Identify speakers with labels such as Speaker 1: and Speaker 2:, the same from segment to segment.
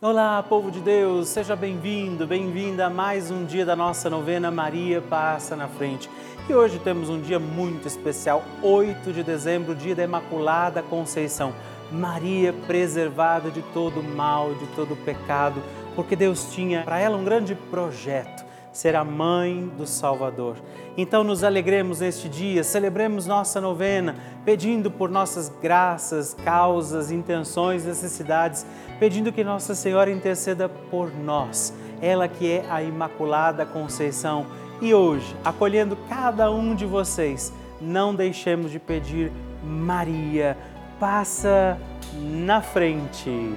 Speaker 1: Olá, povo de Deus, seja bem-vindo, bem-vinda a mais um dia da nossa novena Maria Passa na Frente. E hoje temos um dia muito especial, 8 de dezembro, dia da Imaculada Conceição. Maria preservada de todo mal, de todo pecado, porque Deus tinha para ela um grande projeto ser a mãe do Salvador. Então nos alegremos neste dia, celebremos nossa novena, pedindo por nossas graças, causas, intenções, necessidades, pedindo que Nossa Senhora interceda por nós, ela que é a Imaculada Conceição. E hoje, acolhendo cada um de vocês, não deixemos de pedir Maria, passa na frente.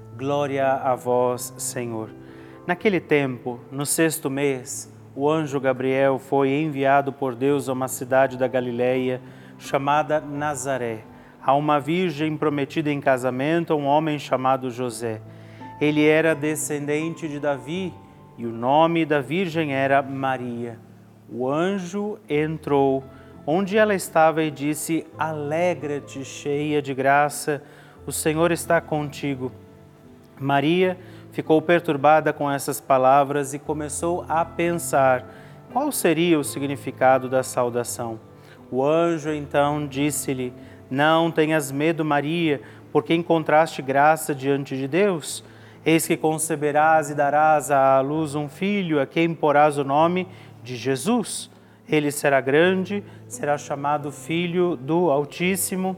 Speaker 1: Glória a vós, Senhor. Naquele tempo, no sexto mês, o anjo Gabriel foi enviado por Deus a uma cidade da Galileia chamada Nazaré, a uma virgem prometida em casamento a um homem chamado José. Ele era descendente de Davi e o nome da virgem era Maria. O anjo entrou onde ela estava e disse: Alegra-te, cheia de graça, o Senhor está contigo. Maria ficou perturbada com essas palavras e começou a pensar qual seria o significado da saudação. O anjo então disse-lhe: Não tenhas medo, Maria, porque encontraste graça diante de Deus. Eis que conceberás e darás à luz um filho, a quem porás o nome de Jesus. Ele será grande, será chamado Filho do Altíssimo,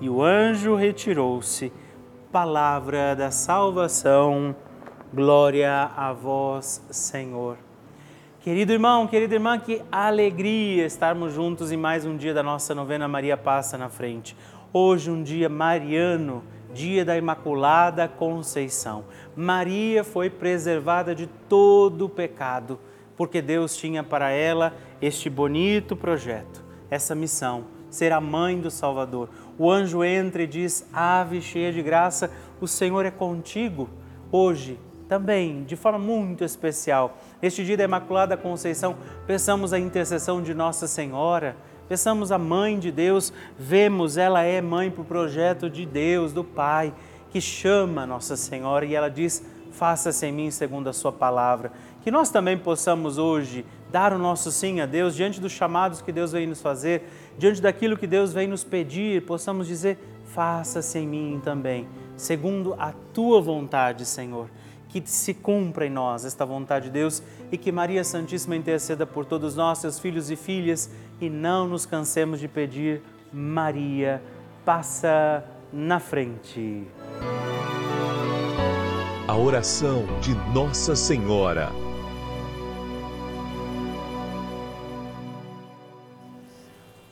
Speaker 1: E o anjo retirou-se. Palavra da salvação. Glória a vós, Senhor. Querido irmão, querida irmã, que alegria estarmos juntos em mais um dia da nossa novena Maria Passa na Frente. Hoje, um dia mariano, dia da Imaculada Conceição. Maria foi preservada de todo o pecado, porque Deus tinha para ela este bonito projeto, essa missão, ser a mãe do Salvador. O anjo entra e diz: Ave cheia de graça, o Senhor é contigo. Hoje, também, de forma muito especial, neste dia da Imaculada Conceição, peçamos a intercessão de Nossa Senhora, peçamos a Mãe de Deus, vemos, ela é mãe para o projeto de Deus, do Pai, que chama Nossa Senhora e ela diz: Faça-se em mim segundo a Sua palavra. Que nós também possamos hoje dar o nosso sim a Deus, diante dos chamados que Deus vem nos fazer, diante daquilo que Deus vem nos pedir, possamos dizer: Faça-se em mim também, segundo a Tua vontade, Senhor que se cumpra em nós esta vontade de Deus e que Maria Santíssima interceda por todos nós, seus filhos e filhas, e não nos cansemos de pedir, Maria, passa na frente.
Speaker 2: A oração de Nossa Senhora.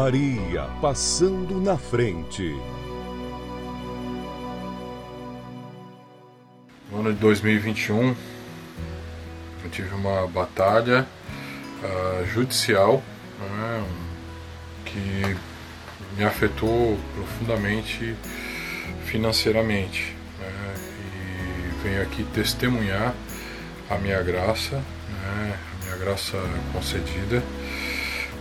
Speaker 2: Maria passando na frente.
Speaker 3: No ano de 2021, eu tive uma batalha uh, judicial né, que me afetou profundamente financeiramente. Né, e venho aqui testemunhar a minha graça, né, a minha graça concedida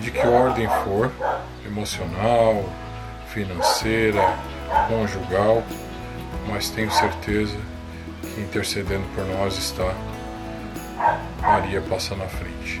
Speaker 3: de que ordem for, emocional, financeira, conjugal, mas tenho certeza que intercedendo por nós está Maria passa na frente.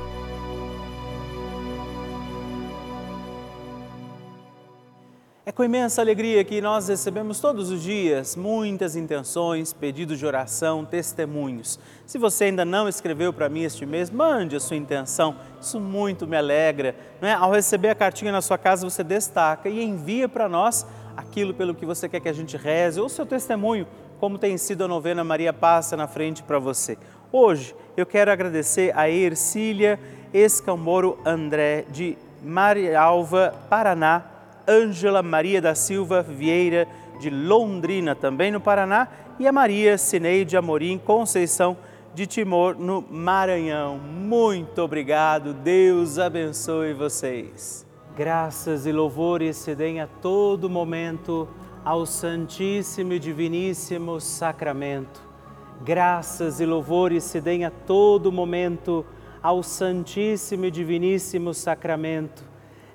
Speaker 1: É com imensa alegria que nós recebemos todos os dias muitas intenções, pedidos de oração, testemunhos. Se você ainda não escreveu para mim este mês, mande a sua intenção, isso muito me alegra. é? Ao receber a cartinha na sua casa, você destaca e envia para nós aquilo pelo que você quer que a gente reze, ou seu testemunho, como tem sido a novena Maria Passa na frente para você. Hoje eu quero agradecer a Ercília Escamboro André, de Marialva, Paraná Ângela Maria da Silva Vieira, de Londrina, também no Paraná, e a Maria Cineide Amorim Conceição, de Timor, no Maranhão. Muito obrigado, Deus abençoe vocês. Graças e louvores se deem a todo momento ao Santíssimo e Diviníssimo Sacramento. Graças e louvores se deem a todo momento ao Santíssimo e Diviníssimo Sacramento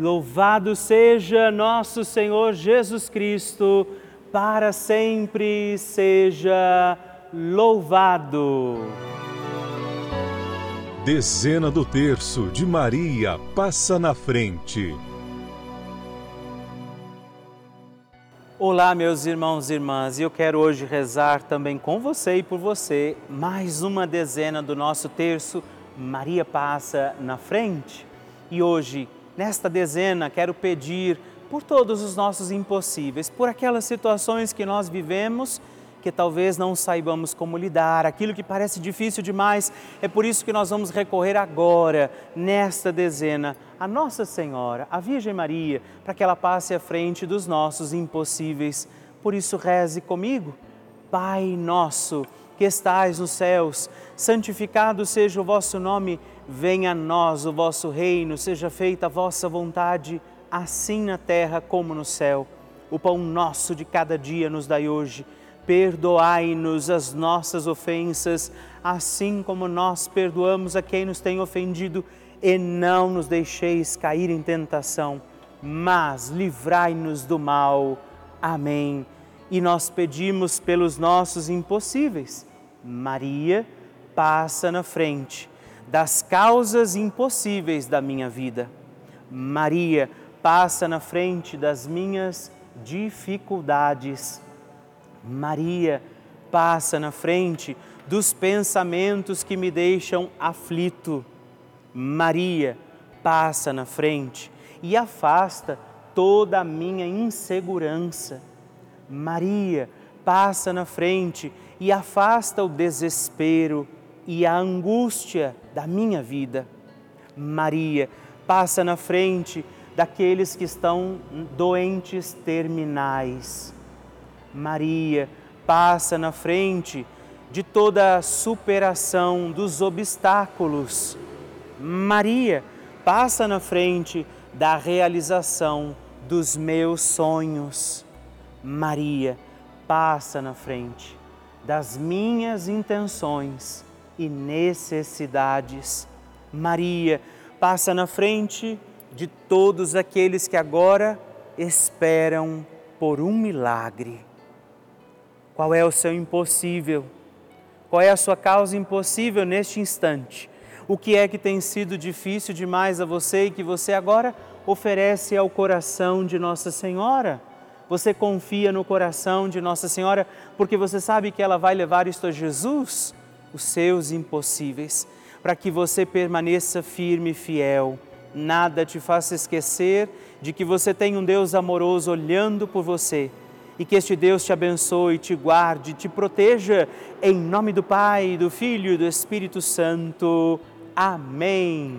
Speaker 1: Louvado seja nosso Senhor Jesus Cristo para sempre seja louvado.
Speaker 2: Dezena do terço de Maria passa na frente.
Speaker 1: Olá, meus irmãos e irmãs, e eu quero hoje rezar também com você e por você mais uma dezena do nosso terço Maria passa na frente. E hoje, nesta dezena, quero pedir por todos os nossos impossíveis, por aquelas situações que nós vivemos que talvez não saibamos como lidar, aquilo que parece difícil demais. É por isso que nós vamos recorrer agora, nesta dezena, a Nossa Senhora, a Virgem Maria, para que ela passe à frente dos nossos impossíveis. Por isso, reze comigo. Pai nosso, que estais nos céus, santificado seja o vosso nome, venha a nós o vosso reino, seja feita a vossa vontade assim na terra como no céu. O pão nosso de cada dia nos dai hoje. Perdoai-nos as nossas ofensas, assim como nós perdoamos a quem nos tem ofendido, e não nos deixeis cair em tentação, mas livrai-nos do mal. Amém. E nós pedimos pelos nossos impossíveis. Maria, passa na frente das causas impossíveis da minha vida. Maria, passa na frente das minhas dificuldades. Maria passa na frente dos pensamentos que me deixam aflito. Maria passa na frente e afasta toda a minha insegurança. Maria passa na frente e afasta o desespero e a angústia da minha vida. Maria passa na frente daqueles que estão doentes terminais. Maria passa na frente de toda a superação dos obstáculos. Maria passa na frente da realização dos meus sonhos. Maria passa na frente das minhas intenções e necessidades. Maria passa na frente de todos aqueles que agora esperam por um milagre. Qual é o seu impossível? Qual é a sua causa impossível neste instante? O que é que tem sido difícil demais a você e que você agora oferece ao coração de Nossa Senhora? Você confia no coração de Nossa Senhora porque você sabe que ela vai levar isto a Jesus, os seus impossíveis, para que você permaneça firme e fiel nada te faça esquecer de que você tem um Deus amoroso olhando por você e que este Deus te abençoe, te guarde, te proteja, em nome do Pai, do Filho e do Espírito Santo. Amém.